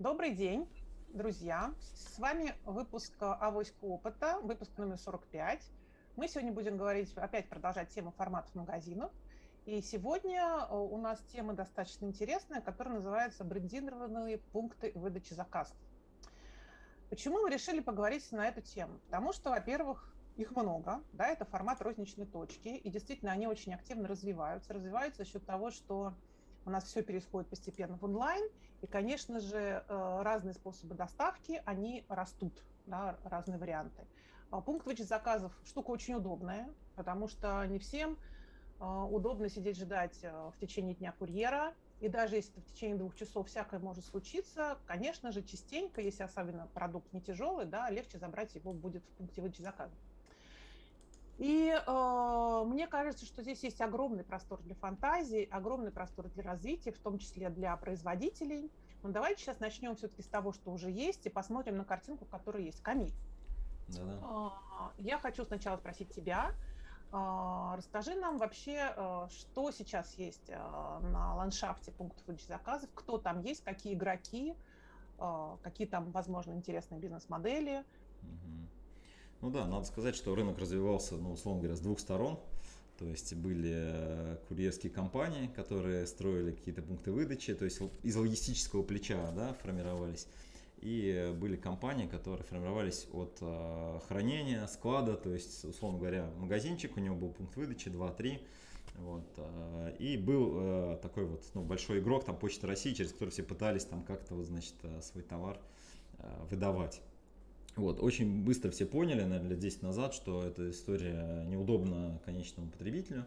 Добрый день, друзья. С вами выпуск «Авоська опыта», выпуск номер 45. Мы сегодня будем говорить, опять продолжать тему форматов магазинов. И сегодня э, у нас тема достаточно интересная, которая называется «Брендированные пункты выдачи заказов». Почему мы решили поговорить на эту тему? Потому что, во-первых, их много, да, это формат розничной точки, и действительно они очень активно развиваются. Развиваются за счет того, что у нас все переходит постепенно в онлайн, и, конечно же, э, разные способы доставки, они растут, да, разные варианты. А пункт выдачи заказов – штука очень удобная, потому что не всем а, удобно сидеть ждать э, в течение дня курьера. И даже если в течение двух часов всякое может случиться, конечно же, частенько, если особенно продукт не тяжелый, да, легче забрать его будет в пункте выдачи заказа. И э, мне кажется, что здесь есть огромный простор для фантазии, огромный простор для развития, в том числе для производителей. Но давайте сейчас начнем все-таки с того, что уже есть, и посмотрим на картинку, которая есть. Камиль, Да-да. Э, я хочу сначала спросить тебя, а, расскажи нам вообще, э, что сейчас есть э, на ландшафте пунктов заказов, кто там есть, какие игроки, какие там, возможно, интересные бизнес-модели. Ну да, надо сказать, что рынок развивался, ну, условно говоря, с двух сторон. То есть были курьерские компании, которые строили какие-то пункты выдачи, то есть из логистического плеча да, формировались и были компании, которые формировались от э, хранения, склада, то есть, условно говоря, магазинчик, у него был пункт выдачи 2-3, вот, э, и был э, такой вот ну, большой игрок, там Почта России, через который все пытались там как-то, вот, значит, э, свой товар э, выдавать. Вот, очень быстро все поняли, наверное, лет 10 назад, что эта история неудобна конечному потребителю,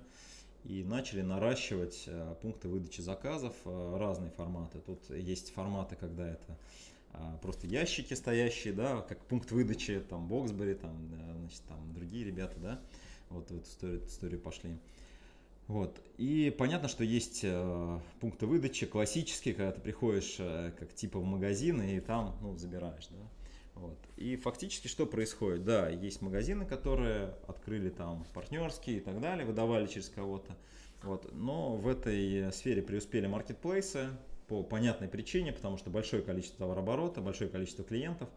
и начали наращивать э, пункты выдачи заказов, э, разные форматы. Тут есть форматы, когда это а, просто ящики стоящие, да, как пункт выдачи, там, Боксбери, там, значит, там, другие ребята, да, вот в эту историю, эту историю пошли. Вот. И понятно, что есть э, пункты выдачи классические, когда ты приходишь э, как типа в магазин и там ну, забираешь. Да? Вот. И фактически что происходит? Да, есть магазины, которые открыли там партнерские и так далее, выдавали через кого-то. Вот. Но в этой сфере преуспели маркетплейсы, по понятной причине, потому что большое количество товарооборота, большое количество клиентов.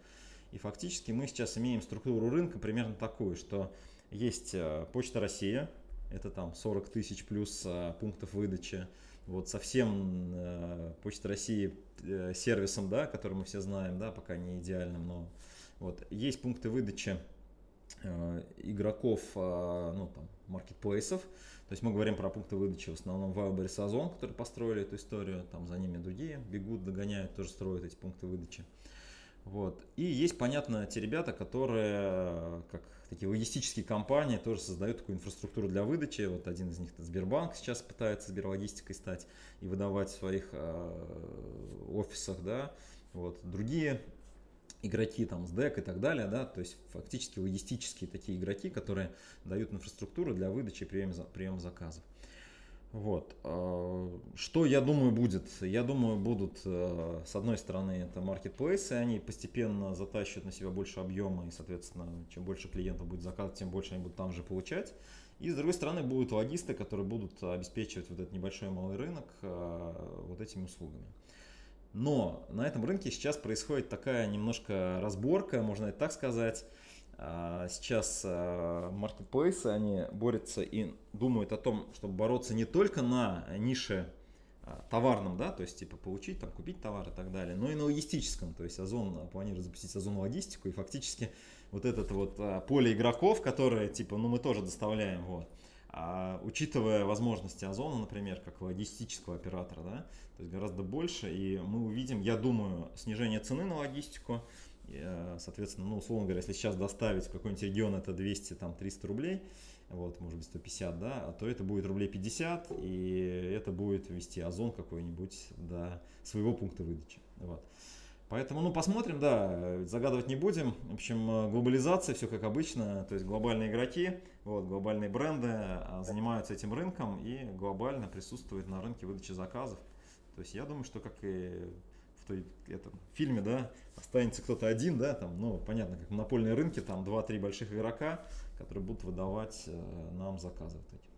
И фактически мы сейчас имеем структуру рынка примерно такую, что есть э, Почта Россия, это там 40 тысяч плюс э, пунктов выдачи. Вот совсем э, Почта России сервисом, да, который мы все знаем, да, пока не идеальным, но вот есть пункты выдачи Э, игроков, э, ну там, маркетплейсов. То есть мы говорим про пункты выдачи в основном Wildberries Озон, которые построили эту историю, там за ними другие бегут, догоняют, тоже строят эти пункты выдачи. Вот. И есть, понятно, те ребята, которые, как такие логистические компании, тоже создают такую инфраструктуру для выдачи. Вот один из них это Сбербанк сейчас пытается Сберлогистикой стать и выдавать в своих э, офисах, да. Вот. Другие игроки там с DEC и так далее, да, то есть фактически логистические такие игроки, которые дают инфраструктуру для выдачи и приема, приема заказов. Вот. А, что я думаю будет? Я думаю будут, э, с одной стороны, это маркетплейсы, они постепенно затащат на себя больше объема, и, соответственно, чем больше клиентов будет заказывать, тем больше они будут там же получать. И, с другой стороны, будут логисты, которые будут обеспечивать вот этот небольшой малый рынок э, вот этими услугами. Но на этом рынке сейчас происходит такая немножко разборка, можно это так сказать. А, сейчас маркетплейсы, они борются и думают о том, чтобы бороться не только на нише а, товарном, да, то есть типа получить, там, купить товар и так далее, но и на логистическом, то есть Озон планирует запустить Озон логистику, и фактически вот это вот а, поле игроков, которые типа, ну мы тоже доставляем, вот, а, учитывая возможности Озона, например, как логистического оператора, да, то есть гораздо больше, и мы увидим, я думаю, снижение цены на логистику, соответственно, ну, условно говоря, если сейчас доставить в какой-нибудь регион это 200, там, 300 рублей, вот, может быть, 150, да, то это будет рублей 50, и это будет вести Озон какой-нибудь до своего пункта выдачи, вот. Поэтому, ну, посмотрим, да, загадывать не будем. В общем, глобализация, все как обычно, то есть глобальные игроки, вот, глобальные бренды а, занимаются этим рынком и глобально присутствуют на рынке выдачи заказов. То есть я думаю, что как и в той этом фильме, да, останется кто-то один, да, там, ну, понятно, как монопольные рынки, там 2-3 больших игрока, которые будут выдавать э, нам заказы вот эти.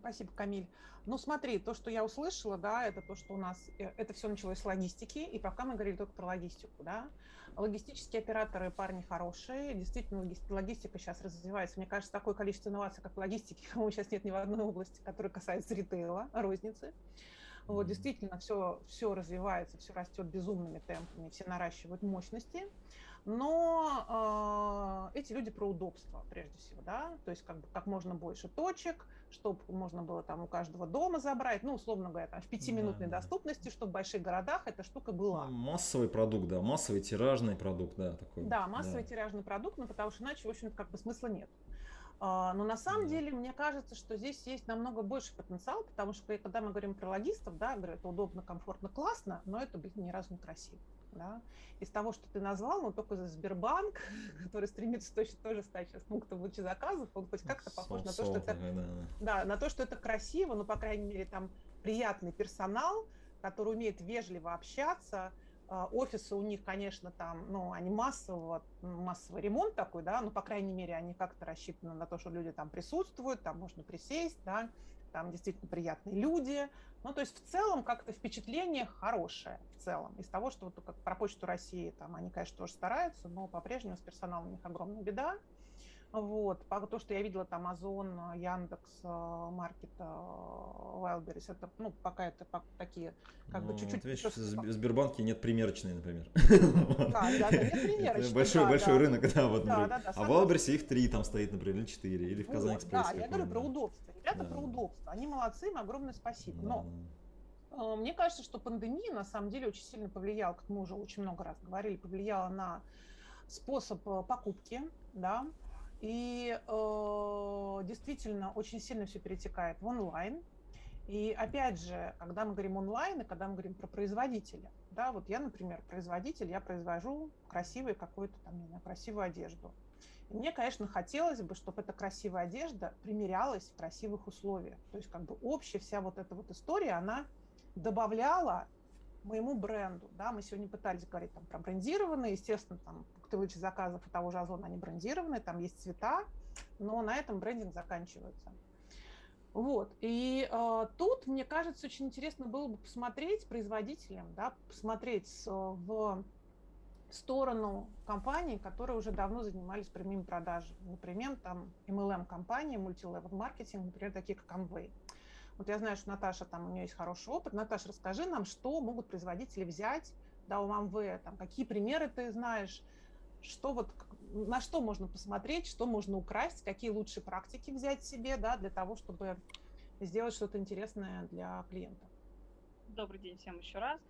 Спасибо, Камиль. Ну, смотри, то, что я услышала, да, это то, что у нас, э, это все началось с логистики, и пока мы говорили только про логистику, да. Логистические операторы парни хорошие, действительно, логистика сейчас развивается. Мне кажется, такое количество инноваций, как в логистике, по-моему, сейчас нет ни в одной области, которая касается ритейла, розницы. Вот, действительно, все, все развивается, все растет безумными темпами, все наращивают мощности. Но э, эти люди про удобство, прежде всего, да, то есть как, бы, как можно больше точек, чтобы можно было там у каждого дома забрать, ну, условно говоря, там, в пятиминутной да, доступности, чтобы в больших городах эта штука была. Ну, массовый продукт, да, массовый тиражный продукт, да, такой. Да, массовый да. тиражный продукт, но ну, потому что иначе, в общем как бы смысла нет. А, но на самом деле, мне кажется, что здесь есть намного больше потенциал, потому что когда мы говорим про логистов, да, говорю, это удобно, комфортно, классно, но это, блин, ни разу не красиво. Да? Из того, что ты назвал, ну только за Сбербанк, который стремится точно тоже стать сейчас пунктом выдачи заказов, он хоть как-то похож на то, что это, да, на то, что это красиво, но, по крайней мере, там приятный персонал, который умеет вежливо общаться, офисы у них, конечно, там, ну, они массового, массовый ремонт такой, да, ну, по крайней мере, они как-то рассчитаны на то, что люди там присутствуют, там можно присесть, да, там действительно приятные люди. Ну, то есть в целом как-то впечатление хорошее в целом. Из того, что вот как про Почту России, там они, конечно, тоже стараются, но по-прежнему с персоналом у них огромная беда. Вот. То, что я видела там Озон, Яндекс, Маркет, Wildberries, это, ну, пока это такие, как ну, бы чуть-чуть... Видишь, в Сбербанке нет примерочной, например. Да, да, да, нет примерочной. Большой, большой рынок, да, вот. А в Wildberries их три там стоит, например, или четыре, или в Казань Экспресс. Да, я говорю про удобство. Ребята про удобство. Они молодцы, им огромное спасибо. Но э, мне кажется, что пандемия на самом деле очень сильно повлияла, как мы уже очень много раз говорили, повлияла на способ э, покупки, да, и э, действительно очень сильно все перетекает в онлайн. И опять же, когда мы говорим онлайн и когда мы говорим про производителя, да, вот я, например, производитель, я произвожу красивую какую-то там, не знаю, красивую одежду. И мне, конечно, хотелось бы, чтобы эта красивая одежда примерялась в красивых условиях. То есть как бы общая вся вот эта вот история, она добавляла моему бренду. Да, мы сегодня пытались говорить там, про брендированные, естественно, там выдачи заказов у того же Озона, они брендированные, там есть цвета, но на этом брендинг заканчивается. Вот. И э, тут, мне кажется, очень интересно было бы посмотреть производителям, да, посмотреть э, в сторону компаний, которые уже давно занимались прямыми продажами. Например, там MLM-компании, мультилевел маркетинг, например, такие как Amway. Вот я знаю, что Наташа, там у нее есть хороший опыт. Наташа, расскажи нам, что могут производители взять да, у Amway, там, какие примеры ты знаешь, что вот, на что можно посмотреть, что можно украсть, какие лучшие практики взять себе, да, для того, чтобы сделать что-то интересное для клиента. Добрый день всем еще раз.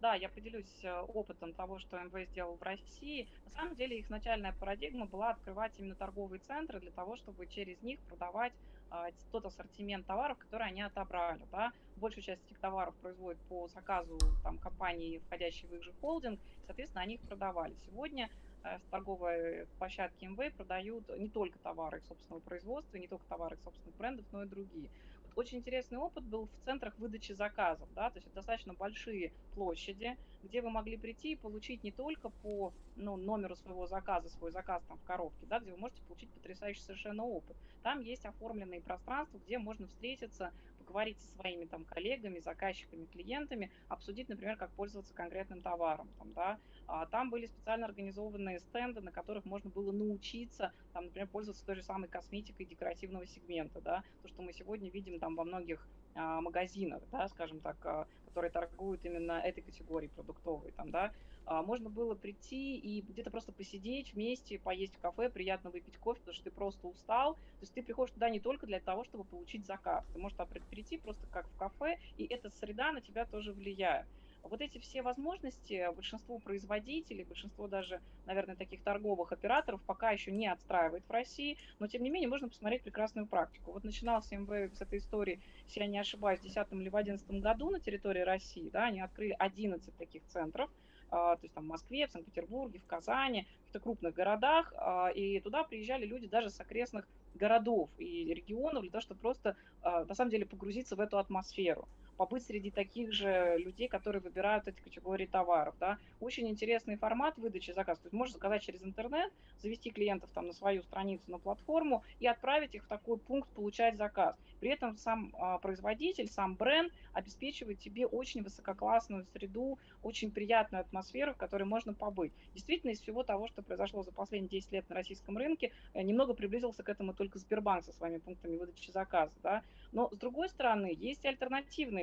Да, я поделюсь э, опытом того, что МВ сделал в России. На самом деле их начальная парадигма была открывать именно торговые центры для того, чтобы через них продавать а, тот ассортимент товаров, которые они отобрали. Да. Большую часть этих товаров производят по заказу там, компании, входящей в их же холдинг, соответственно, они их продавали. Сегодня Э, с торговой площадки МВ продают не только товары собственного производства, не только товары собственных брендов, но и другие. Вот очень интересный опыт был в центрах выдачи заказов, да, то есть это достаточно большие площади, где вы могли прийти и получить не только по ну, номеру своего заказа, свой заказ там в коробке, да, где вы можете получить потрясающий совершенно опыт. Там есть оформленные пространства, где можно встретиться, поговорить со своими там коллегами, заказчиками, клиентами, обсудить, например, как пользоваться конкретным товаром, там, да, а там были специально организованные стенды, на которых можно было научиться, там, например, пользоваться той же самой косметикой декоративного сегмента, да, то, что мы сегодня видим там во многих а, магазинах, да, скажем так, а, которые торгуют именно этой категорией продуктовой, там, да, можно было прийти и где-то просто посидеть вместе, поесть в кафе, приятно выпить кофе, потому что ты просто устал. То есть ты приходишь туда не только для того, чтобы получить заказ. Ты можешь прийти просто как в кафе, и эта среда на тебя тоже влияет. Вот эти все возможности большинство производителей, большинство даже, наверное, таких торговых операторов пока еще не отстраивает в России, но тем не менее можно посмотреть прекрасную практику. Вот начинался МВ с этой истории, если я не ошибаюсь, в 2010 или в 2011 году на территории России, да, они открыли 11 таких центров, а, то есть там в Москве, в Санкт-Петербурге, в Казани, в каких-то крупных городах, а, и туда приезжали люди даже с окрестных городов и регионов для того, чтобы просто, а, на самом деле, погрузиться в эту атмосферу. Побыть среди таких же людей, которые выбирают эти категории товаров, да. Очень интересный формат выдачи заказа. То есть можно заказать через интернет, завести клиентов там на свою страницу, на платформу и отправить их в такой пункт «Получать заказ». При этом сам а, производитель, сам бренд обеспечивает тебе очень высококлассную среду, очень приятную атмосферу, в которой можно побыть. Действительно, из всего того, что произошло за последние 10 лет на российском рынке, э, немного приблизился к этому только Сбербанк со своими пунктами выдачи заказа. Да? Но, с другой стороны, есть и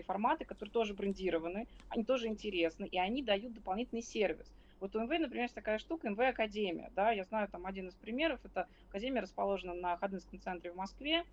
альтернативные форматы, которые тоже брендированы, они тоже интересны, и они дают дополнительный сервис. Вот у МВ, например, есть такая штука, МВ Академия, да, я знаю там один из примеров, это Академия расположена на Ходынском центре в Москве,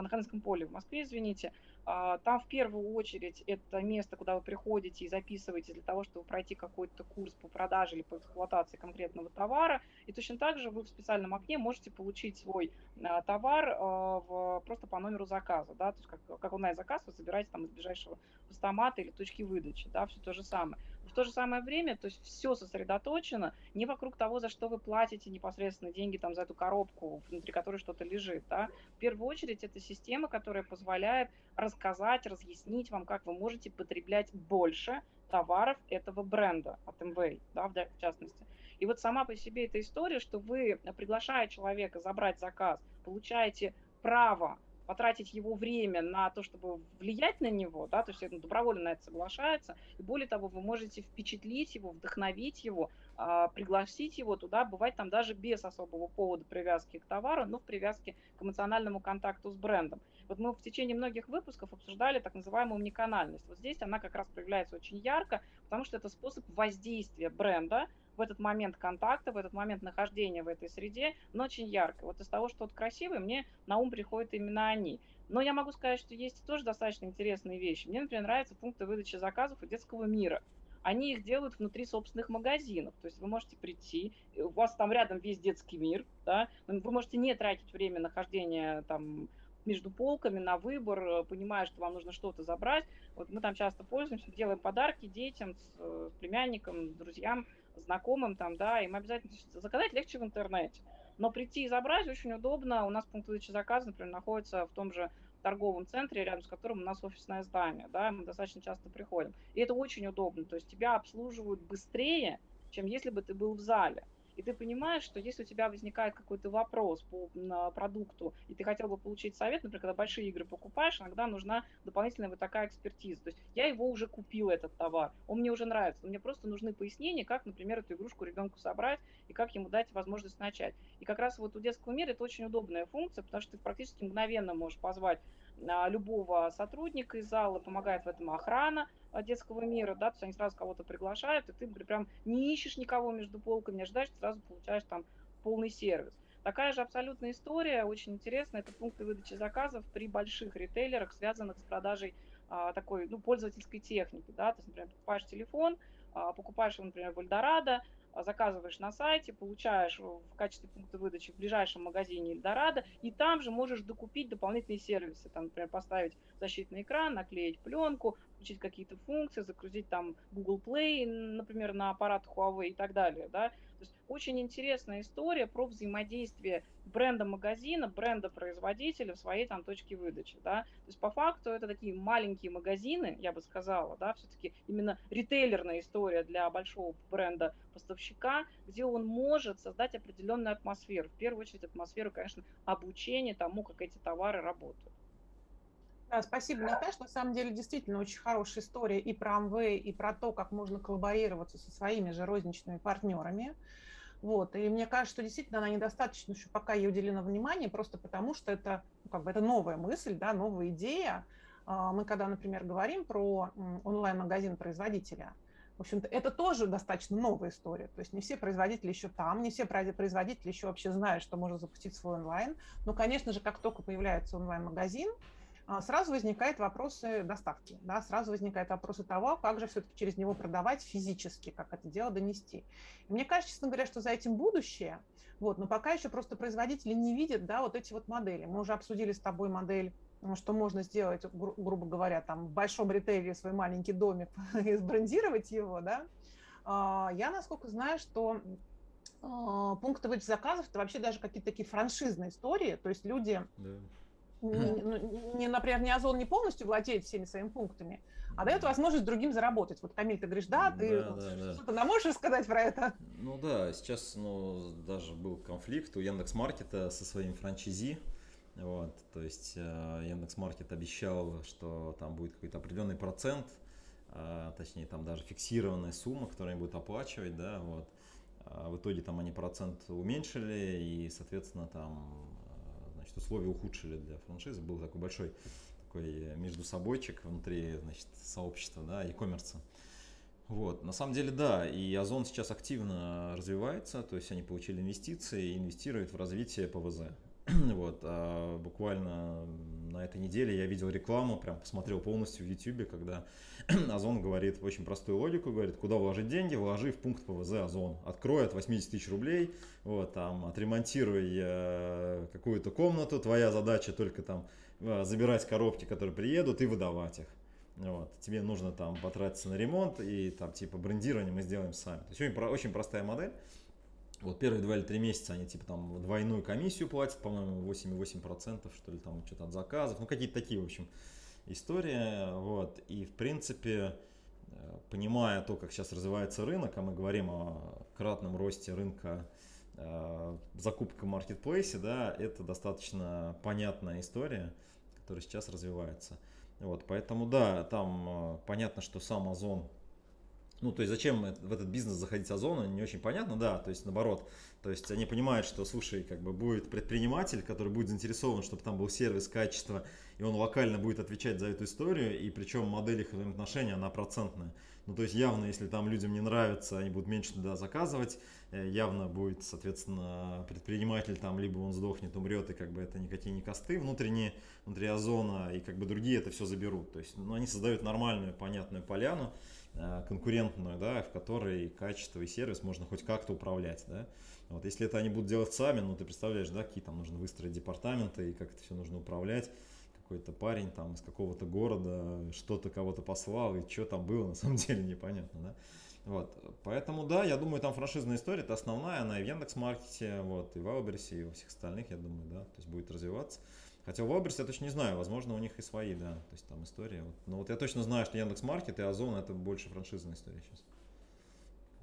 на Ходынском поле в Москве, извините, а, там в первую очередь это место, куда вы приходите и записываетесь для того, чтобы пройти какой-то курс по продаже или по эксплуатации конкретного товара. И точно так же вы в специальном окне можете получить свой а, товар в, просто по номеру заказа. Да? То есть как, как онлайн-заказ вы забираете там из ближайшего постамата или точки выдачи. Да? Все то же самое. В то же самое время, то есть все сосредоточено не вокруг того, за что вы платите непосредственно деньги там за эту коробку, внутри которой что-то лежит. Да? В первую очередь это система, которая позволяет рассказать, разъяснить вам, как вы можете потреблять больше товаров этого бренда от MV, да, в частности. И вот сама по себе эта история, что вы, приглашая человека забрать заказ, получаете право потратить его время на то, чтобы влиять на него, да, то есть он добровольно на это соглашается, и более того, вы можете впечатлить его, вдохновить его, а, пригласить его туда, бывать там даже без особого повода привязки к товару, но в привязке к эмоциональному контакту с брендом. Вот мы в течение многих выпусков обсуждали так называемую уникальность. Вот здесь она как раз проявляется очень ярко, потому что это способ воздействия бренда в этот момент контакта, в этот момент нахождения в этой среде, но очень ярко. Вот из того, что вот красивое, мне на ум приходят именно они. Но я могу сказать, что есть тоже достаточно интересные вещи. Мне, например, нравятся пункты выдачи заказов у детского мира. Они их делают внутри собственных магазинов. То есть вы можете прийти, у вас там рядом весь детский мир, да, вы можете не тратить время нахождения там между полками на выбор, понимая, что вам нужно что-то забрать. Вот мы там часто пользуемся, делаем подарки детям, с, с племянникам, друзьям, знакомым там, да, им обязательно заказать легче в интернете. Но прийти и забрать очень удобно. У нас пункт выдачи заказа, например, находится в том же торговом центре, рядом с которым у нас офисное здание, да, мы достаточно часто приходим. И это очень удобно, то есть тебя обслуживают быстрее, чем если бы ты был в зале и ты понимаешь, что если у тебя возникает какой-то вопрос по продукту, и ты хотел бы получить совет, например, когда большие игры покупаешь, иногда нужна дополнительная вот такая экспертиза. То есть я его уже купил, этот товар, он мне уже нравится, мне просто нужны пояснения, как, например, эту игрушку ребенку собрать и как ему дать возможность начать. И как раз вот у детского мира это очень удобная функция, потому что ты практически мгновенно можешь позвать а, любого сотрудника из зала, помогает в этом охрана, детского мира, да, то есть они сразу кого-то приглашают, и ты прям не ищешь никого между полками, ожидаешь, сразу получаешь там полный сервис. Такая же абсолютная история, очень интересная, это пункты выдачи заказов при больших ритейлерах, связанных с продажей а, такой, ну, пользовательской техники, да, то есть, например, покупаешь телефон, а, покупаешь его, например, в Эльдорадо, заказываешь на сайте, получаешь в качестве пункта выдачи в ближайшем магазине Эльдорадо, и там же можешь докупить дополнительные сервисы, там, например, поставить защитный экран, наклеить пленку, включить какие-то функции, загрузить там Google Play, например, на аппарат Huawei и так далее, да, есть очень интересная история про взаимодействие бренда магазина, бренда производителя в своей там точке выдачи, да. То есть по факту это такие маленькие магазины, я бы сказала, да, все-таки именно ритейлерная история для большого бренда поставщика, где он может создать определенную атмосферу. В первую очередь атмосферу, конечно, обучения тому, как эти товары работают. Да, спасибо, Наташа. На самом деле, действительно очень хорошая история и про Amway, и про то, как можно коллаборироваться со своими же розничными партнерами. Вот. И мне кажется, что действительно она недостаточно еще пока ей уделено внимание, просто потому что это, ну, как бы, это новая мысль, да, новая идея. А, мы когда, например, говорим про онлайн-магазин производителя, в общем-то, это тоже достаточно новая история. То есть не все производители еще там, не все производители еще вообще знают, что можно запустить свой онлайн. Но, конечно же, как только появляется онлайн-магазин, сразу возникают вопросы доставки, да, сразу возникают вопросы того, как же все-таки через него продавать физически, как это дело донести. И мне кажется, честно говоря, что за этим будущее, вот, но пока еще просто производители не видят, да, вот эти вот модели. Мы уже обсудили с тобой модель что можно сделать, гру- грубо говоря, там в большом ритейле свой маленький домик и сбрендировать его, да. А, я, насколько знаю, что а, пункты выдачи заказов это вообще даже какие-то такие франшизные истории, то есть люди да не, ну, не, например, не Озон не полностью владеет всеми своими пунктами, а дает возможность другим заработать. Вот, Камиль, ты говоришь, да, ты да, да, что-то да. можешь сказать про это? Ну да, сейчас ну, даже был конфликт у Яндекс.Маркета со своим франчайзи, вот, то есть э, Яндекс.Маркет обещал, что там будет какой-то определенный процент, а, точнее там даже фиксированная сумма, которую они будут оплачивать, да, вот. А в итоге там они процент уменьшили и, соответственно, там э, значит, условия ухудшили для франшизы. Был такой большой такой между собойчик внутри значит, сообщества, да, e-commerce. Вот, на самом деле, да, и Озон сейчас активно развивается, то есть они получили инвестиции и инвестируют в развитие ПВЗ. вот, а буквально на этой неделе я видел рекламу, прям посмотрел полностью в YouTube, когда Озон говорит очень простую логику, говорит, куда вложить деньги, вложи в пункт ПВЗ Озон. Открой от 80 тысяч рублей, вот, там, отремонтируй э, какую-то комнату, твоя задача только там э, забирать коробки, которые приедут, и выдавать их. Вот. Тебе нужно там потратиться на ремонт и там типа брендирование мы сделаем сами. То есть очень, очень простая модель. Вот первые два или три месяца они типа там двойную комиссию платят, по-моему, 8,8% что ли там что-то от заказов, ну какие-то такие, в общем, истории. Вот. И в принципе, э, понимая то, как сейчас развивается рынок, а мы говорим о кратном росте рынка э, закупка в маркетплейсе, да, это достаточно понятная история, которая сейчас развивается. Вот, поэтому да, там э, понятно, что сам Озон ну, то есть зачем в этот бизнес заходить Озону, не очень понятно, да, то есть наоборот, то есть они понимают, что, слушай, как бы будет предприниматель, который будет заинтересован, чтобы там был сервис, качество, и он локально будет отвечать за эту историю, и причем модель их взаимоотношений, она процентная. Ну, то есть явно, если там людям не нравится, они будут меньше туда заказывать, э, явно будет, соответственно, предприниматель там, либо он сдохнет, умрет, и как бы это никакие не косты внутренние, внутри озона, и как бы другие это все заберут. То есть, ну, они создают нормальную, понятную поляну, конкурентную, да, в которой качество и сервис можно хоть как-то управлять, да. Вот если это они будут делать сами, ну ты представляешь, да, какие там нужно выстроить департаменты и как это все нужно управлять. Какой-то парень там из какого-то города что-то кого-то послал и что там было, на самом деле непонятно, да. Вот, поэтому да, я думаю, там франшизная история, это основная, она и в Яндекс.Маркете, вот, и в Валберсе, и во всех остальных, я думаю, да, то есть будет развиваться. Хотя в Wildberries я точно не знаю, возможно, у них и свои, да, то есть там история. Но вот я точно знаю, что Яндекс.Маркет и Озон это больше франшизная история сейчас.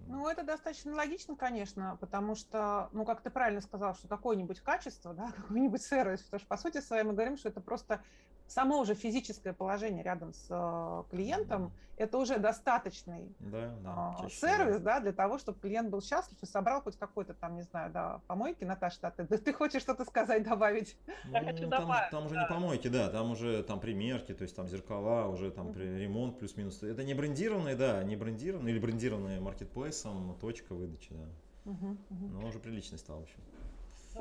Ну, это достаточно логично, конечно, потому что, ну, как ты правильно сказал, что какое-нибудь качество, да, какой-нибудь сервис, потому что, по сути своей, мы говорим, что это просто само уже физическое положение рядом с э, клиентом, да. это уже достаточный да, да, э, сервис, да. для того, чтобы клиент был счастлив и собрал хоть какой-то там, не знаю, да, помойки. Наташа, да, ты, да, ты хочешь что-то сказать, добавить? Ну, Я хочу там, добавить, там уже да. не помойки, да, там уже там примерки, то есть там зеркала, уже там mm-hmm. ремонт плюс-минус. Это не брендированные, да, не брендированные или брендированные маркетплейсом, точка выдачи, да. Uh-huh, uh-huh. Но он уже приличный стал, в общем.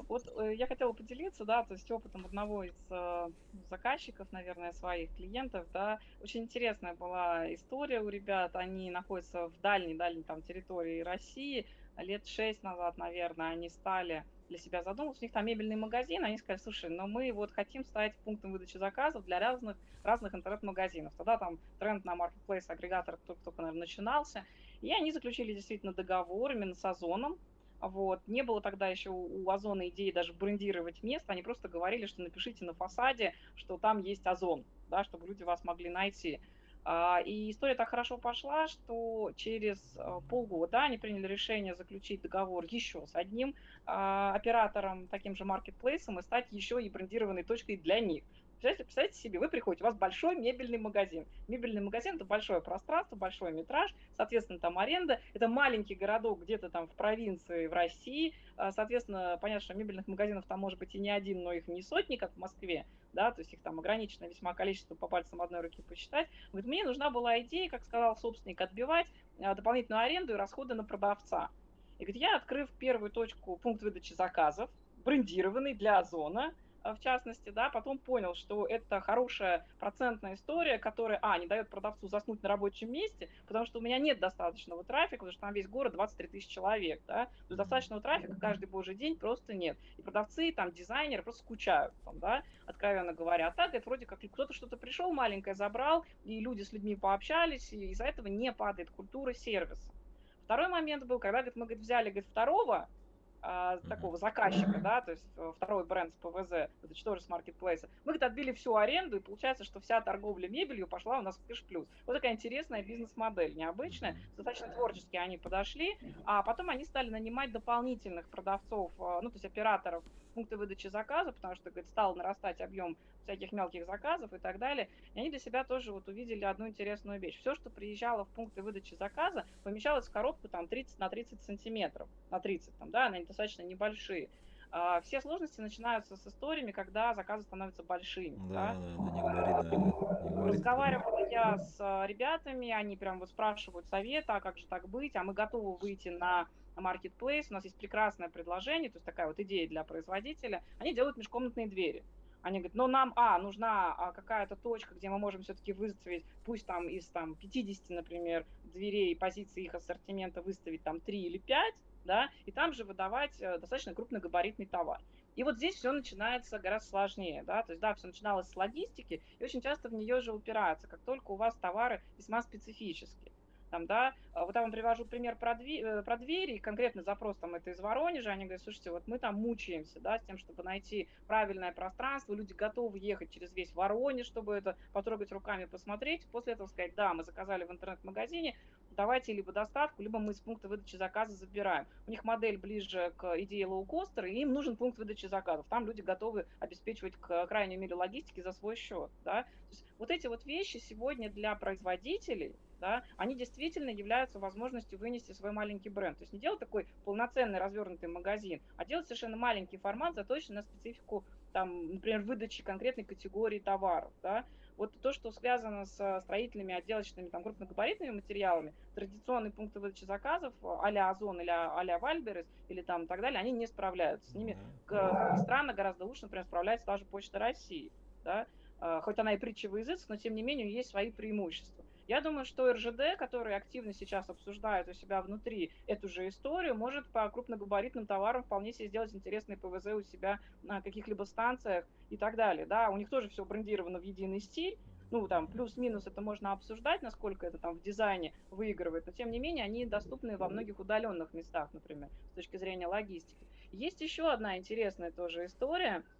Вот э, я хотела поделиться, да, то есть опытом одного из э, заказчиков, наверное, своих клиентов, да. Очень интересная была история у ребят. Они находятся в дальней-дальней там территории России. Лет шесть назад, наверное, они стали для себя задуматься. У них там мебельный магазин, они сказали, слушай, но мы вот хотим стать пунктом выдачи заказов для разных, разных интернет-магазинов. Тогда там тренд на маркетплейс агрегаторах только-только, наверное, начинался. И они заключили действительно договор именно с Озоном, вот. Не было тогда еще у Озона идеи даже брендировать место, они просто говорили, что напишите на фасаде, что там есть Озон, да, чтобы люди вас могли найти. А, и история так хорошо пошла, что через э, полгода они приняли решение заключить договор еще с одним а, оператором, таким же маркетплейсом, и стать еще и брендированной точкой для них. Представляете, представьте себе, вы приходите, у вас большой мебельный магазин. Мебельный магазин – это большое пространство, большой метраж, соответственно, там аренда. Это маленький городок где-то там в провинции в России. А, соответственно, понятно, что мебельных магазинов там может быть и не один, но их не сотни, как в Москве. Да, то есть их там ограниченное весьма количество по пальцам одной руки посчитать. Говорит, мне нужна была идея, как сказал собственник, отбивать а, дополнительную аренду и расходы на продавца. И говорит, я, открыв первую точку, пункт выдачи заказов, брендированный для Озона, в частности, да, потом понял, что это хорошая процентная история, которая, а, не дает продавцу заснуть на рабочем месте, потому что у меня нет достаточного трафика, потому что там весь город 23 тысячи человек, да, то есть достаточного трафика каждый божий день просто нет. И продавцы, там, дизайнеры просто скучают, там, да, откровенно говоря. А так, это вроде как кто-то что-то пришел, маленькое забрал, и люди с людьми пообщались, и из-за этого не падает культура сервиса. Второй момент был, когда говорит, мы говорит, взяли говорит, второго а, такого заказчика, да, то есть э, второй бренд с ПВЗ, это же тоже с маркетплейса, мы говорит, отбили всю аренду, и получается, что вся торговля мебелью пошла у нас в кэш плюс. Вот такая интересная бизнес-модель, необычная, достаточно творчески они подошли, а потом они стали нанимать дополнительных продавцов, э, ну, то есть операторов пункты выдачи заказа, потому что, говорит, стал нарастать объем всяких мелких заказов и так далее. И они для себя тоже вот увидели одну интересную вещь. Все, что приезжало в пункты выдачи заказа, помещалось в коробку там 30 на 30 сантиметров, на 30 там, да, они достаточно небольшие. А, все сложности начинаются с историями, когда заказы становятся большими. Да, да, да, не говори, да. Не говори. Разговаривала я с а, ребятами, они прям вот спрашивают совета, а как же так быть, а мы готовы выйти на marketplace, у нас есть прекрасное предложение, то есть такая вот идея для производителя, они делают межкомнатные двери. Они говорят, ну нам, а, нужна а, какая-то точка, где мы можем все-таки выставить, пусть там из там 50, например, дверей, позиций их ассортимента выставить там 3 или 5, да, и там же выдавать э, достаточно крупногабаритный товар. И вот здесь все начинается гораздо сложнее, да, то есть, да, все начиналось с логистики, и очень часто в нее же упирается, как только у вас товары весьма специфические там, да, а вот я вам привожу пример про, дверь, э, про двери, конкретный запрос там это из Воронежа, они говорят, слушайте, вот мы там мучаемся, да, с тем, чтобы найти правильное пространство, люди готовы ехать через весь Воронеж, чтобы это потрогать руками, посмотреть, после этого сказать, да, мы заказали в интернет-магазине, давайте либо доставку, либо мы из пункта выдачи заказа забираем. У них модель ближе к идее лоукостера, и им нужен пункт выдачи заказов. Там люди готовы обеспечивать к крайней мере логистики за свой счет. Да? Вот эти вот вещи сегодня для производителей, да, они действительно являются возможностью вынести свой маленький бренд. То есть не делать такой полноценный развернутый магазин, а делать совершенно маленький формат, заточенный на специфику, там, например, выдачи конкретной категории товаров. Да. Вот то, что связано с строительными, отделочными, там, крупногабаритными материалами, традиционные пункты выдачи заказов а-ля Озон или а-ля Вальберес или там и так далее, они не справляются. С ними странно гораздо лучше, например, справляется даже Почта России. Да? А, хоть она и притча во языцах, но тем не менее есть свои преимущества. Я думаю, что РЖД, который активно сейчас обсуждает у себя внутри эту же историю, может по крупногабаритным товарам вполне себе сделать интересный ПВЗ у себя на каких-либо станциях и так далее. Да, у них тоже все брендировано в единый стиль, ну, там, плюс-минус это можно обсуждать, насколько это там в дизайне выигрывает, но тем не менее они доступны во многих удаленных местах, например, с точки зрения логистики. Есть еще одна интересная тоже история –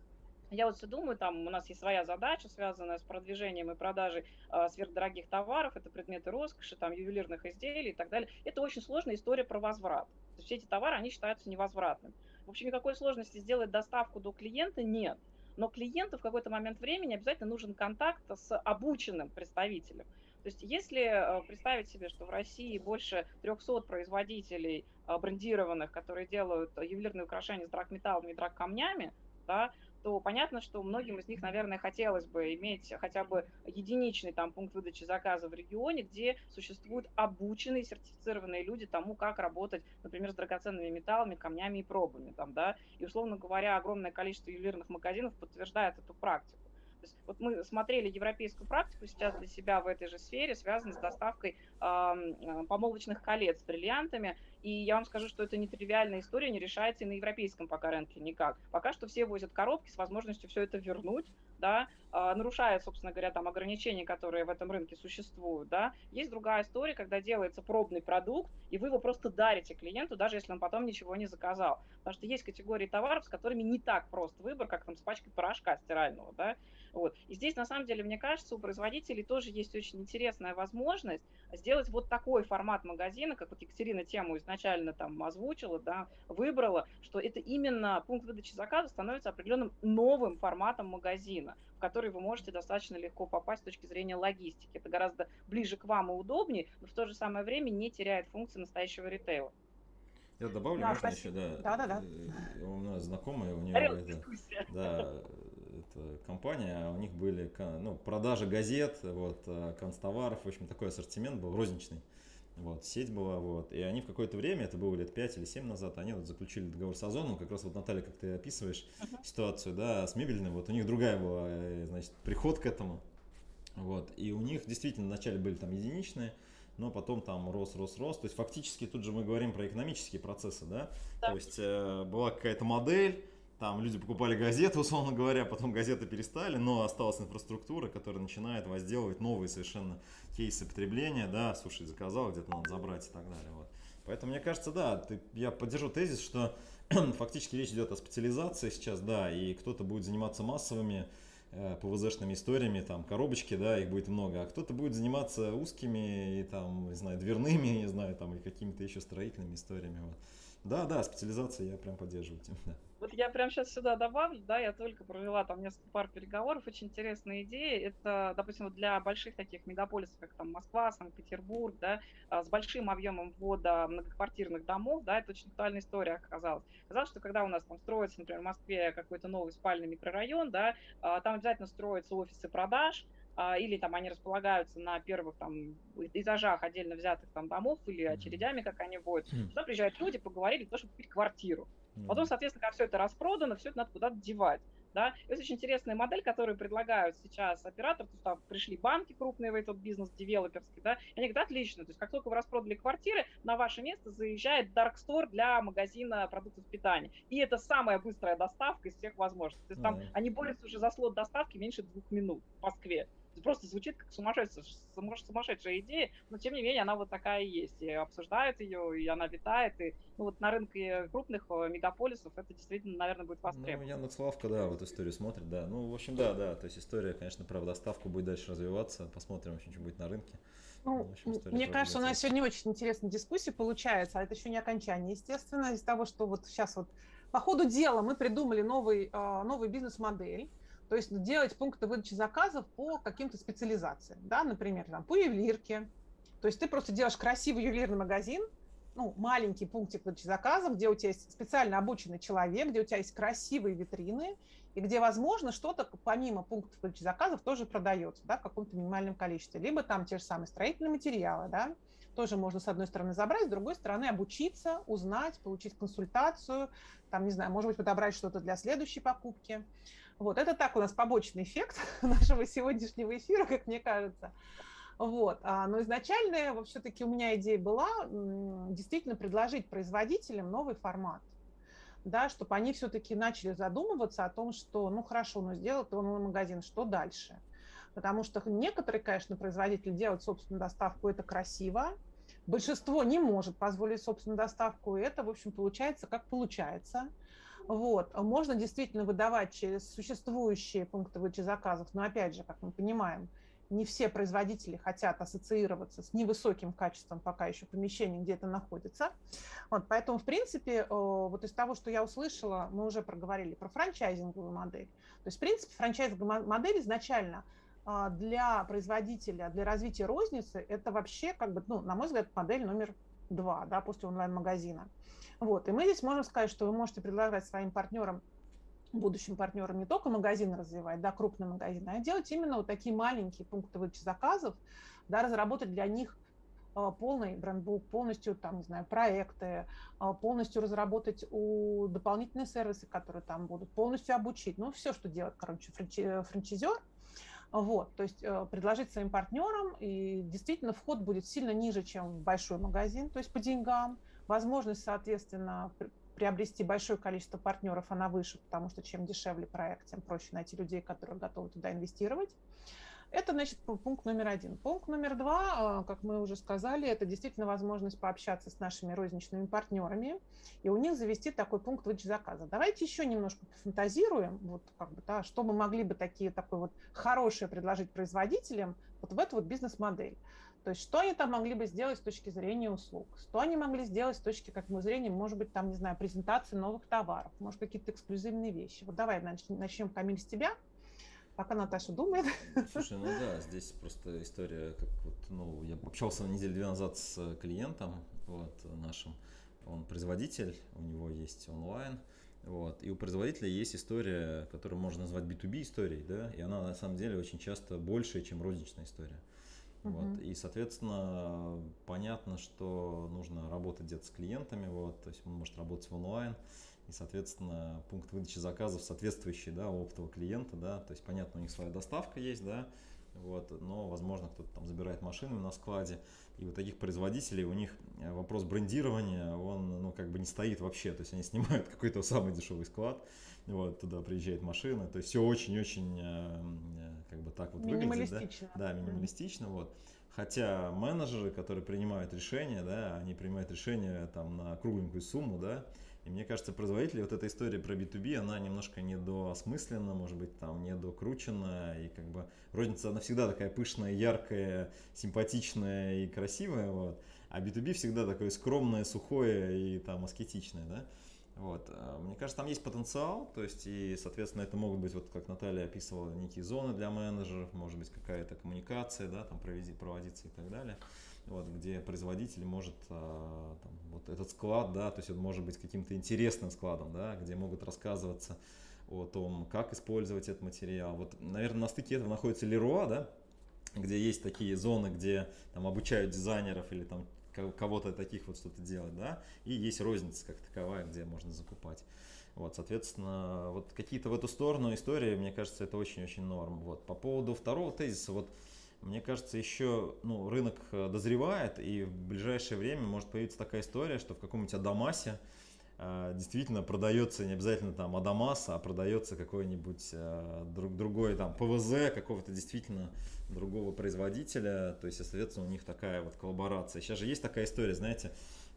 я вот все думаю, там у нас есть своя задача, связанная с продвижением и продажей э, сверхдорогих товаров, это предметы роскоши, там, ювелирных изделий и так далее. Это очень сложная история про возврат. То есть все эти товары, они считаются невозвратными. В общем, никакой сложности сделать доставку до клиента нет. Но клиенту в какой-то момент времени обязательно нужен контакт с обученным представителем. То есть если э, представить себе, что в России больше 300 производителей э, брендированных, которые делают ювелирные украшения с драгметаллами и драгкамнями, да, то понятно, что многим из них, наверное, хотелось бы иметь хотя бы единичный там пункт выдачи заказа в регионе, где существуют обученные, сертифицированные люди тому, как работать, например, с драгоценными металлами, камнями и пробами. Там, да? И, условно говоря, огромное количество ювелирных магазинов подтверждает эту практику. То есть, вот мы смотрели европейскую практику сейчас для себя в этой же сфере, связанной с доставкой э, помолвочных колец с бриллиантами. И я вам скажу, что это нетривиальная история, не решается и на европейском пока рынке никак. Пока что все возят коробки с возможностью все это вернуть, да, э, нарушая, собственно говоря, там ограничения, которые в этом рынке существуют, да. Есть другая история, когда делается пробный продукт, и вы его просто дарите клиенту, даже если он потом ничего не заказал. Потому что есть категории товаров, с которыми не так прост выбор, как там с пачкой порошка стирального, да. Вот. И здесь, на самом деле, мне кажется, у производителей тоже есть очень интересная возможность сделать вот такой формат магазина, как вот Екатерина тему изначально там озвучила, да, выбрала, что это именно пункт выдачи заказа становится определенным новым форматом магазина, в который вы можете достаточно легко попасть с точки зрения логистики. Это гораздо ближе к вам и удобнее, но в то же самое время не теряет функции настоящего ритейла. Я добавлю, да, можно спасибо. еще, да. Да, да, да. Э, у меня знакомая, у нее это, да, это компания, у них были ну, продажи газет, вот, э, констоваров, в общем, такой ассортимент был розничный. Вот, сеть была, вот, и они в какое-то время, это было лет 5 или 7 назад, они вот заключили договор с Озоном, как раз вот, Наталья, как ты описываешь uh-huh. ситуацию, да, с мебельным, вот, у них другая была, э, значит, приход к этому, вот, и у них действительно вначале были там единичные, но потом там рос, рос, рос, то есть фактически тут же мы говорим про экономические процессы, да, да. то есть э, была какая-то модель, там люди покупали газеты, условно говоря, потом газеты перестали, но осталась инфраструктура, которая начинает возделывать новые совершенно кейсы потребления, да, слушай, заказал, где-то надо забрать и так далее. Вот. Поэтому мне кажется, да, ты, я поддержу тезис, что фактически речь идет о специализации сейчас, да, и кто-то будет заниматься массовыми э, ПВЗшными историями, там, коробочки, да, их будет много, а кто-то будет заниматься узкими и там, не знаю, дверными, не знаю, там, или какими-то еще строительными историями, вот. Да, да, специализация я прям поддерживаю тебя, да. Вот я прям сейчас сюда добавлю, да, я только провела там несколько пар переговоров, очень интересная идея. Это, допустим, вот для больших таких мегаполисов, как там Москва, Санкт-Петербург, да, а, с большим объемом ввода многоквартирных домов, да, это очень актуальная история оказалась. Оказалось, что когда у нас там строится, например, в Москве какой-то новый спальный микрорайон, да, а, там обязательно строятся офисы продаж, или там они располагаются на первых там этажах отдельно взятых там домов или очередями, как они. Mm. Туда приезжают люди, поговорили, для того, чтобы купить квартиру. Потом, соответственно, как все это распродано, все это надо куда-то девать. Да? Это очень интересная модель, которую предлагают сейчас операторы. То есть там пришли банки крупные в этот бизнес девелоперский, да, и они говорят, отлично, то есть как только вы распродали квартиры, на ваше место заезжает Dark Store для магазина продуктов питания. И это самая быстрая доставка из всех возможностей. То есть там mm-hmm. они борются уже за слот доставки меньше двух минут в Москве просто звучит как сумасшедшая, сумасшедшая идея, но тем не менее она вот такая и есть. И обсуждают ее, и она витает. И ну, вот на рынке крупных э, мегаполисов это действительно, наверное, будет востребовано. Ну, Яндекс Лавка, да, в эту историю смотрит, да. Ну, в общем, да, да. То есть история, конечно, про доставку будет дальше развиваться. Посмотрим, вообще, что будет на рынке. Ну, ну общем, мне кажется, у нас сегодня очень интересная дискуссия получается, а это еще не окончание, естественно, из того, что вот сейчас вот по ходу дела мы придумали новый, а, новый бизнес-модель, то есть делать пункты выдачи заказов по каким-то специализациям, да, например, там, по ювелирке. То есть ты просто делаешь красивый ювелирный магазин, ну, маленький пунктик выдачи заказов, где у тебя есть специально обученный человек, где у тебя есть красивые витрины, и где, возможно, что-то помимо пунктов выдачи заказов тоже продается, да, в каком-то минимальном количестве. Либо там те же самые строительные материалы, да, тоже можно, с одной стороны, забрать, с другой стороны, обучиться, узнать, получить консультацию, там, не знаю, может быть, подобрать что-то для следующей покупки. Вот, это так у нас побочный эффект нашего сегодняшнего эфира, как мне кажется. Вот. А, но изначально, все-таки у меня идея была действительно предложить производителям новый формат, да, чтобы они все-таки начали задумываться о том, что, ну хорошо, ну сделал ты новый магазин, что дальше? Потому что некоторые, конечно, производители делают собственную доставку, это красиво, большинство не может позволить собственную доставку, и это, в общем, получается, как получается – вот. Можно действительно выдавать через существующие пункты выдачи заказов, но опять же, как мы понимаем, не все производители хотят ассоциироваться с невысоким качеством пока еще помещения, где это находится. Вот, поэтому, в принципе, вот из того, что я услышала, мы уже проговорили про франчайзинговую модель. То есть, в принципе, франчайзинговая модель изначально а, для производителя, для развития розницы, это вообще, как бы, ну, на мой взгляд, модель номер два, да, после онлайн-магазина. Вот. И мы здесь можем сказать, что вы можете предлагать своим партнерам будущим партнерам не только магазин развивать, да, крупный магазин, а делать именно вот такие маленькие пункты выдачи заказов, да, разработать для них а, полный брендбук, полностью, там, не знаю, проекты, а, полностью разработать у дополнительные сервисы, которые там будут, полностью обучить, ну, все, что делает, короче, франчи, франчайзер, вот, то есть э, предложить своим партнерам, и действительно вход будет сильно ниже, чем в большой магазин, то есть по деньгам, возможность, соответственно, приобрести большое количество партнеров, она выше, потому что чем дешевле проект, тем проще найти людей, которые готовы туда инвестировать. Это, значит, пункт номер один. Пункт номер два, а, как мы уже сказали, это действительно возможность пообщаться с нашими розничными партнерами и у них завести такой пункт выдачи заказа. Давайте еще немножко пофантазируем, вот как бы, да, что мы могли бы такие, такой вот хорошее предложить производителям вот в эту вот бизнес-модель. То есть что они там могли бы сделать с точки зрения услуг, что они могли сделать с точки как бы, зрения, может быть, там, не знаю, презентации новых товаров, может, какие-то эксклюзивные вещи. Вот давай начнем, Камиль, с тебя, пока Наташа думает. Слушай, ну да, здесь просто история, как вот, ну, я общался на неделю две назад с клиентом, вот, нашим, он производитель, у него есть онлайн, вот. И у производителя есть история, которую можно назвать B2B историей, да, и она на самом деле очень часто больше, чем розничная история. Вот. И, соответственно, понятно, что нужно работать где-то с клиентами, вот, то есть он может работать в онлайн, и, соответственно, пункт выдачи заказов соответствующий да, оптового клиента, да, то есть, понятно, у них своя доставка есть, да, вот, но, возможно, кто-то там забирает машины на складе, и у таких производителей у них э, вопрос брендирования, он, ну, как бы не стоит вообще, то есть они снимают какой-то самый дешевый склад, вот, туда приезжает машина, то есть все очень-очень, э, как бы так вот выглядит, да, да, минималистично, вот. Хотя менеджеры, которые принимают решения, да, они принимают решения там на кругленькую сумму, да, и мне кажется, производители, вот эта история про B2B, она немножко недоосмыслена, может быть, там недокручена, и как бы розница, она всегда такая пышная, яркая, симпатичная и красивая, вот, а B2B всегда такое скромное, сухое и там аскетичное, да. Вот. А мне кажется, там есть потенциал, то есть, и, соответственно, это могут быть, вот как Наталья описывала, некие зоны для менеджеров, может быть, какая-то коммуникация, да, там проводиться и так далее вот, где производитель может а, там, вот этот склад, да, то есть он может быть каким-то интересным складом, да, где могут рассказываться о том, как использовать этот материал. Вот, наверное, на стыке этого находится Леруа, да, где есть такие зоны, где там обучают дизайнеров или там кого-то таких вот что-то делать, да, и есть розница как таковая, где можно закупать. Вот, соответственно, вот какие-то в эту сторону истории, мне кажется, это очень-очень норм. Вот, по поводу второго тезиса, вот, мне кажется, еще ну, рынок э, дозревает, и в ближайшее время может появиться такая история, что в каком-нибудь Адамасе действительно продается не обязательно там Адамас, а продается какой-нибудь э, друг, другой там ПВЗ какого-то действительно другого производителя. То есть, соответственно, у них такая вот коллаборация. Сейчас же есть такая история, знаете,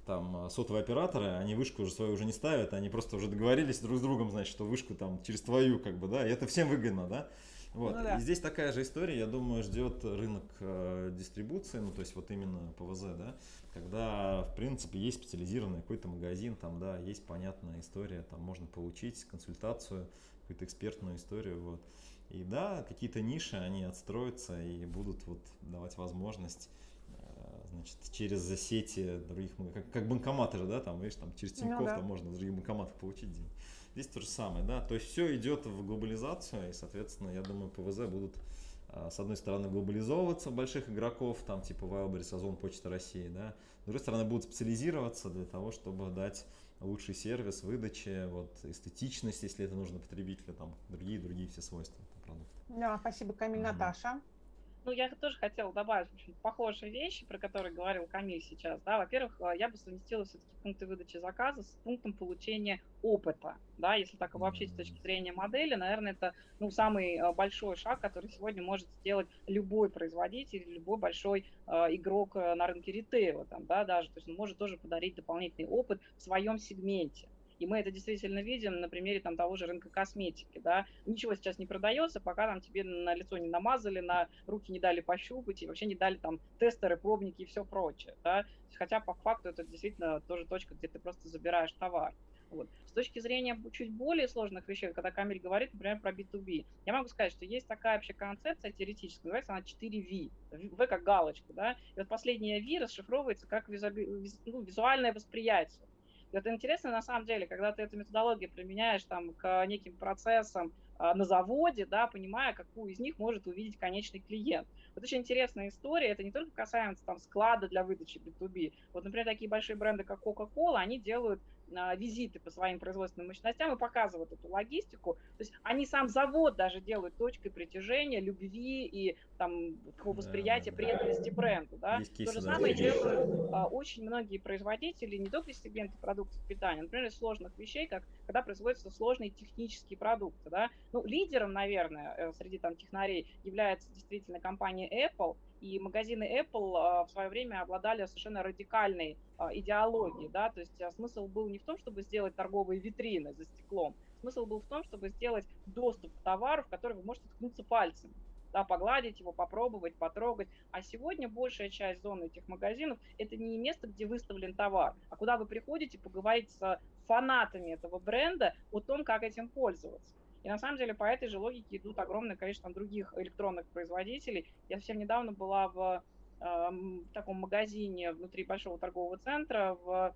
там сотовые операторы, они вышку уже свою уже не ставят, они просто уже договорились друг с другом, значит, что вышку там через твою, как бы, да, и это всем выгодно, да. Вот. Ну, да. И здесь такая же история, я думаю, ждет рынок э, дистрибуции, ну то есть вот именно ПВЗ, да, когда в принципе есть специализированный какой-то магазин, там, да, есть понятная история, там можно получить консультацию, какую-то экспертную историю, вот. И да, какие-то ниши, они отстроятся и будут вот давать возможность э, значит, через сети других, как, как банкоматы же, да, там, видишь, там через Тинькофф ну, да. там можно в других банкоматах получить деньги. Здесь то же самое, да, то есть все идет в глобализацию, и, соответственно, я думаю, ПВЗ будут а, с одной стороны глобализовываться больших игроков, там типа Wildberries, Озон, Почта России, да, с другой стороны будут специализироваться для того, чтобы дать лучший сервис, выдачи, вот, эстетичность, если это нужно потребителю, там, другие-другие все свойства продукта. Да, спасибо, Камиль, mm-hmm. Наташа. Ну, я тоже хотела добавить, в общем, похожие вещи, про которые говорил Камиль сейчас, да. Во-первых, э, я бы совместила все-таки пункты выдачи заказа с пунктом получения опыта, да, если так обобщить с точки зрения модели, наверное, это, ну, самый э, большой шаг, который сегодня может сделать любой производитель, любой большой э, игрок э, на рынке ритейла, там, да, даже, то есть он может тоже подарить дополнительный опыт в своем сегменте. И мы это действительно видим на примере там, того же рынка косметики. Да? Ничего сейчас не продается, пока там тебе на лицо не намазали, на руки не дали пощупать и вообще не дали там тестеры, пробники и все прочее. Да? Хотя по факту это действительно тоже точка, где ты просто забираешь товар. Вот. С точки зрения чуть более сложных вещей, когда Камиль говорит, например, про B2B, я могу сказать, что есть такая вообще концепция теоретическая, называется она 4V. V как галочка, да, и вот последняя V расшифровывается как визу, ну, визуальное восприятие. Это интересно на самом деле, когда ты эту методологию применяешь там к неким процессам а, на заводе, да, понимая, какую из них может увидеть конечный клиент. Вот очень интересная история, это не только касается там склада для выдачи B2B. Вот, например, такие большие бренды, как Coca-Cola, они делают визиты по своим производственным мощностям и показывают эту логистику. То есть они сам завод даже делают точкой притяжения, любви и там такого восприятия, да, преданности да. бренду. Да? То же самое делают а, очень многие производители, не только сегменты продуктов питания, например, из сложных вещей, как когда производятся сложные технические продукты. Да? Ну, лидером, наверное, э, среди там технарей является действительно компания Apple, и магазины Apple а, в свое время обладали совершенно радикальной а, идеологией, да, то есть а, смысл был не в том, чтобы сделать торговые витрины за стеклом, смысл был в том, чтобы сделать доступ к товару, в который вы можете ткнуться пальцем, да, погладить его, попробовать, потрогать. А сегодня большая часть зоны этих магазинов – это не место, где выставлен товар, а куда вы приходите поговорить с фанатами этого бренда о том, как этим пользоваться. И на самом деле по этой же логике идут огромное количество других электронных производителей. Я совсем недавно была в э, таком магазине внутри большого торгового центра в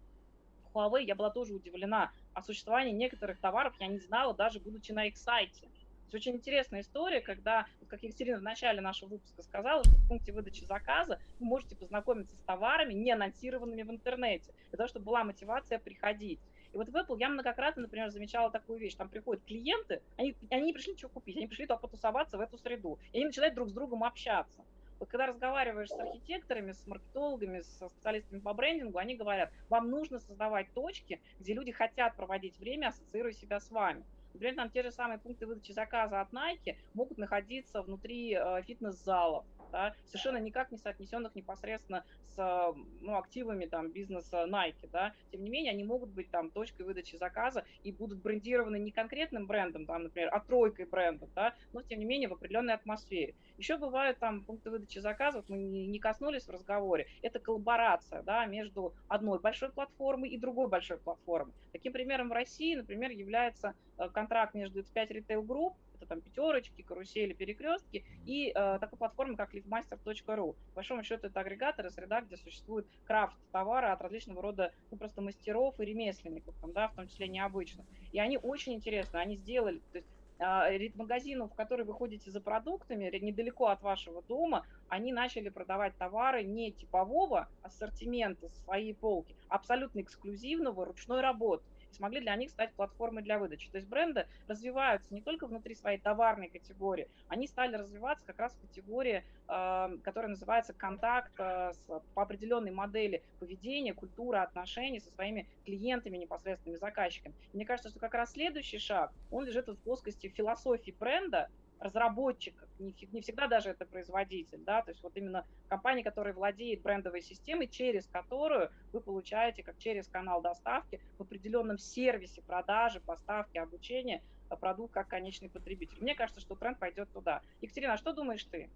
Huawei. Я была тоже удивлена о существовании некоторых товаров. Я не знала, даже будучи на их сайте. Это очень интересная история, когда, вот как Екатерина в начале нашего выпуска сказала, что в пункте выдачи заказа вы можете познакомиться с товарами, не анонсированными в интернете, для того, чтобы была мотивация приходить. И вот в Apple я многократно, например, замечала такую вещь. Там приходят клиенты, они, они не пришли ничего купить, они пришли только потусоваться в эту среду. И они начинают друг с другом общаться. Вот когда разговариваешь с архитекторами, с маркетологами, со специалистами по брендингу, они говорят, вам нужно создавать точки, где люди хотят проводить время, ассоциируя себя с вами. Например, там те же самые пункты выдачи заказа от Nike могут находиться внутри э, фитнес-залов, да, совершенно никак не соотнесенных непосредственно с ну, активами там, бизнеса Nike. Да. Тем не менее, они могут быть там точкой выдачи заказа и будут брендированы не конкретным брендом, там, например, а тройкой брендов, да, но тем не менее в определенной атмосфере. Еще бывают там пункты выдачи заказов, мы не коснулись в разговоре, это коллаборация да, между одной большой платформой и другой большой платформой. Таким примером в России, например, является э, контракт между X5 Retail Group это там пятерочки, карусели, перекрестки, и э, такой платформы, как liftmaster.ru. По большому счету это агрегаторы, среда, где существует крафт товара от различного рода ну, просто мастеров и ремесленников, там, да, в том числе необычных. И они очень интересны, они сделали, то есть а, магазинов, в которые вы ходите за продуктами, недалеко от вашего дома, они начали продавать товары не типового ассортимента своей полки, а абсолютно эксклюзивного ручной работы смогли для них стать платформой для выдачи. То есть бренды развиваются не только внутри своей товарной категории, они стали развиваться как раз в категории, э, которая называется контакт э, с, по определенной модели поведения, культуры, отношений со своими клиентами, непосредственными заказчиками. Мне кажется, что как раз следующий шаг, он лежит в плоскости философии бренда, разработчик, не, не всегда даже это производитель, да, то есть вот именно компания, которая владеет брендовой системой, через которую вы получаете, как через канал доставки, в определенном сервисе продажи, поставки, обучения э, продукт как конечный потребитель. Мне кажется, что тренд пойдет туда. Екатерина, а что думаешь ты?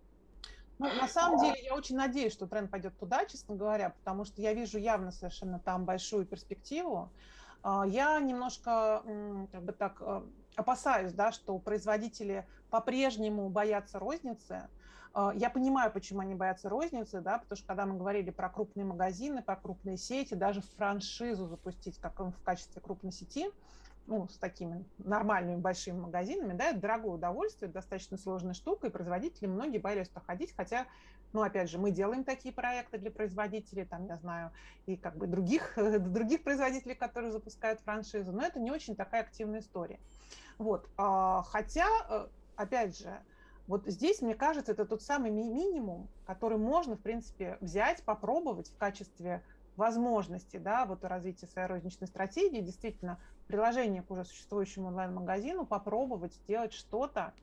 Ну, на самом деле, я очень надеюсь, что тренд пойдет туда, честно говоря, потому что я вижу явно совершенно там большую перспективу. А, я немножко, как бы так, э, опасаюсь, да, что производители по-прежнему боятся розницы. А, я понимаю, почему они боятся розницы, да, потому что когда мы говорили про крупные магазины, про крупные сети, даже франшизу запустить как в качестве крупной сети, ну, с такими нормальными большими магазинами, да, это дорогое удовольствие, достаточно сложная штука, и производители многие боялись туда ходить, хотя, ну, опять же, мы делаем такие проекты для производителей, там, я знаю, и как бы других, других производителей, которые запускают франшизу, но это не очень такая активная история. Вот. А, хотя, э, опять же, вот здесь, мне кажется, это тот самый ми минимум, который можно, в принципе, взять, попробовать в качестве возможности, да, вот развития своей розничной стратегии, действительно, приложение к уже существующему онлайн-магазину, попробовать сделать что-то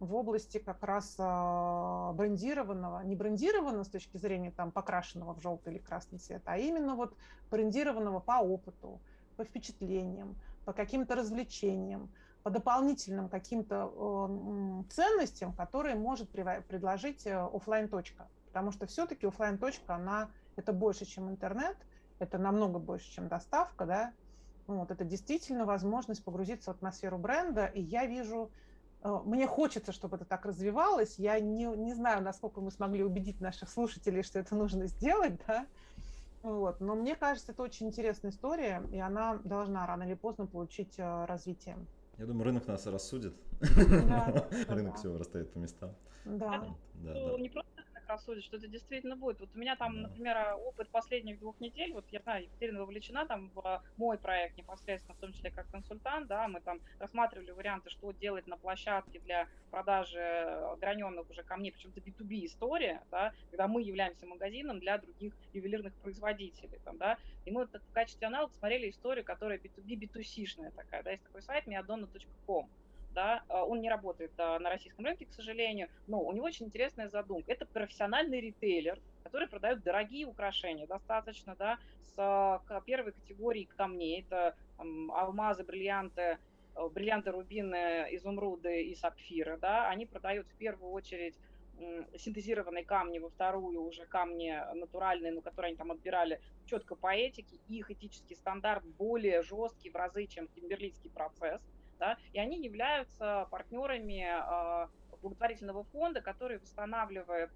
в области как раз э, брендированного, не брендированного с точки зрения там покрашенного в желтый или красный цвет, а именно вот брендированного по опыту, по впечатлениям, по каким-то развлечениям, по дополнительным каким-то э, ценностям, которые может предложить э, офлайн точка Потому что все-таки офлайн точка она это больше, чем интернет, это намного больше, чем доставка, да. Вот, это действительно возможность погрузиться в атмосферу бренда, и я вижу, э, мне хочется, чтобы это так развивалось. Я не, не знаю, насколько мы смогли убедить наших слушателей, что это нужно сделать, да, вот. Но мне кажется, это очень интересная история, и она должна рано или поздно получить развитие. Я думаю, рынок нас рассудит. Да, рынок все расставит по местам. Да. да, да. Не просто рассудит, что это действительно будет. Вот у меня там, например, опыт последних двух недель, вот я знаю, Екатерина вовлечена там в мой проект непосредственно, в том числе как консультант, да, мы там рассматривали варианты, что делать на площадке для продажи граненых уже камней, причем это B2B история, да, когда мы являемся магазином для других ювелирных производителей, там, да, и мы вот в качестве аналога смотрели историю, которая B2B, B2C-шная такая, да, есть такой сайт miadonna.com, да, а, он не работает а, на российском рынке, к сожалению, но у него очень интересная задумка. Это профессиональный ритейлер, который продает дорогие украшения, достаточно, да, с а, первой категории камней, это там, алмазы, бриллианты, бриллианты, рубины, изумруды и сапфиры, да, они продают в первую очередь синтезированные камни, во вторую уже камни натуральные, но которые они там отбирали четко по этике, их этический стандарт более жесткий в разы, чем кимберлийский процесс да, и они являются партнерами э, благотворительного фонда, который восстанавливает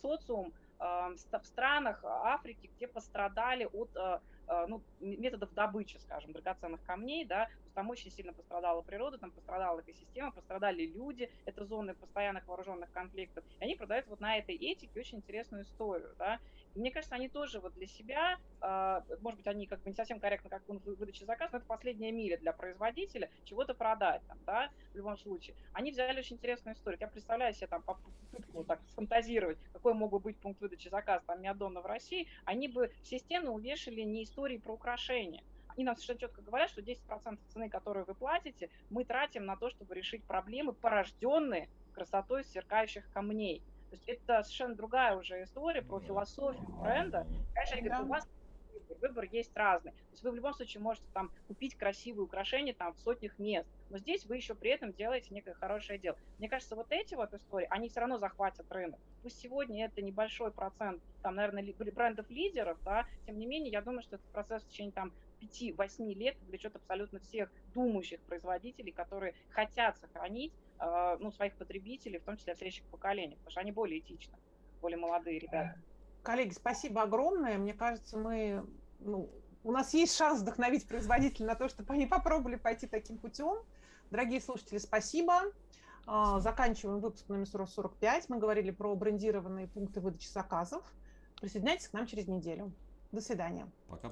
социум э, в странах Африки, где пострадали от э, ну, методов добычи, скажем, драгоценных камней, да, там очень сильно пострадала природа, там пострадала экосистема, пострадали люди, это зоны постоянных вооруженных конфликтов, и они продают вот на этой этике очень интересную историю, да, мне кажется, они тоже вот для себя, э, может быть, они как бы не совсем корректно, как пункт выдачи заказа, но это последняя миля для производителя, чего-то продать там, да, в любом случае. Они взяли очень интересную историю. Я представляю себе там попытку так сфантазировать, какой мог бы быть пункт выдачи заказа там Миадона в России, они бы все стены увешали не истории про украшения, они нам совершенно четко говорят, что 10% цены, которую вы платите, мы тратим на то, чтобы решить проблемы, порожденные красотой сверкающих камней. То есть это совершенно другая уже история про философию бренда. Конечно, они говорят, у вас выбор, есть разный. То есть вы в любом случае можете там купить красивые украшения там в сотнях мест, но здесь вы еще при этом делаете некое хорошее дело. Мне кажется, вот эти вот истории, они все равно захватят рынок. Пусть сегодня это небольшой процент, там, наверное, брендов-лидеров, да, тем не менее, я думаю, что этот процесс в течение там 5-8 лет влечет абсолютно всех думающих производителей, которые хотят сохранить ну, своих потребителей, в том числе в следующих поколениях, потому что они более этичны, более молодые ребята. Коллеги, спасибо огромное. Мне кажется, мы, ну, у нас есть шанс вдохновить производителей на то, чтобы они попробовали пойти таким путем. Дорогие слушатели, спасибо. А, заканчиваем выпуск номер 45. Мы говорили про брендированные пункты выдачи заказов. Присоединяйтесь к нам через неделю. До свидания. Пока.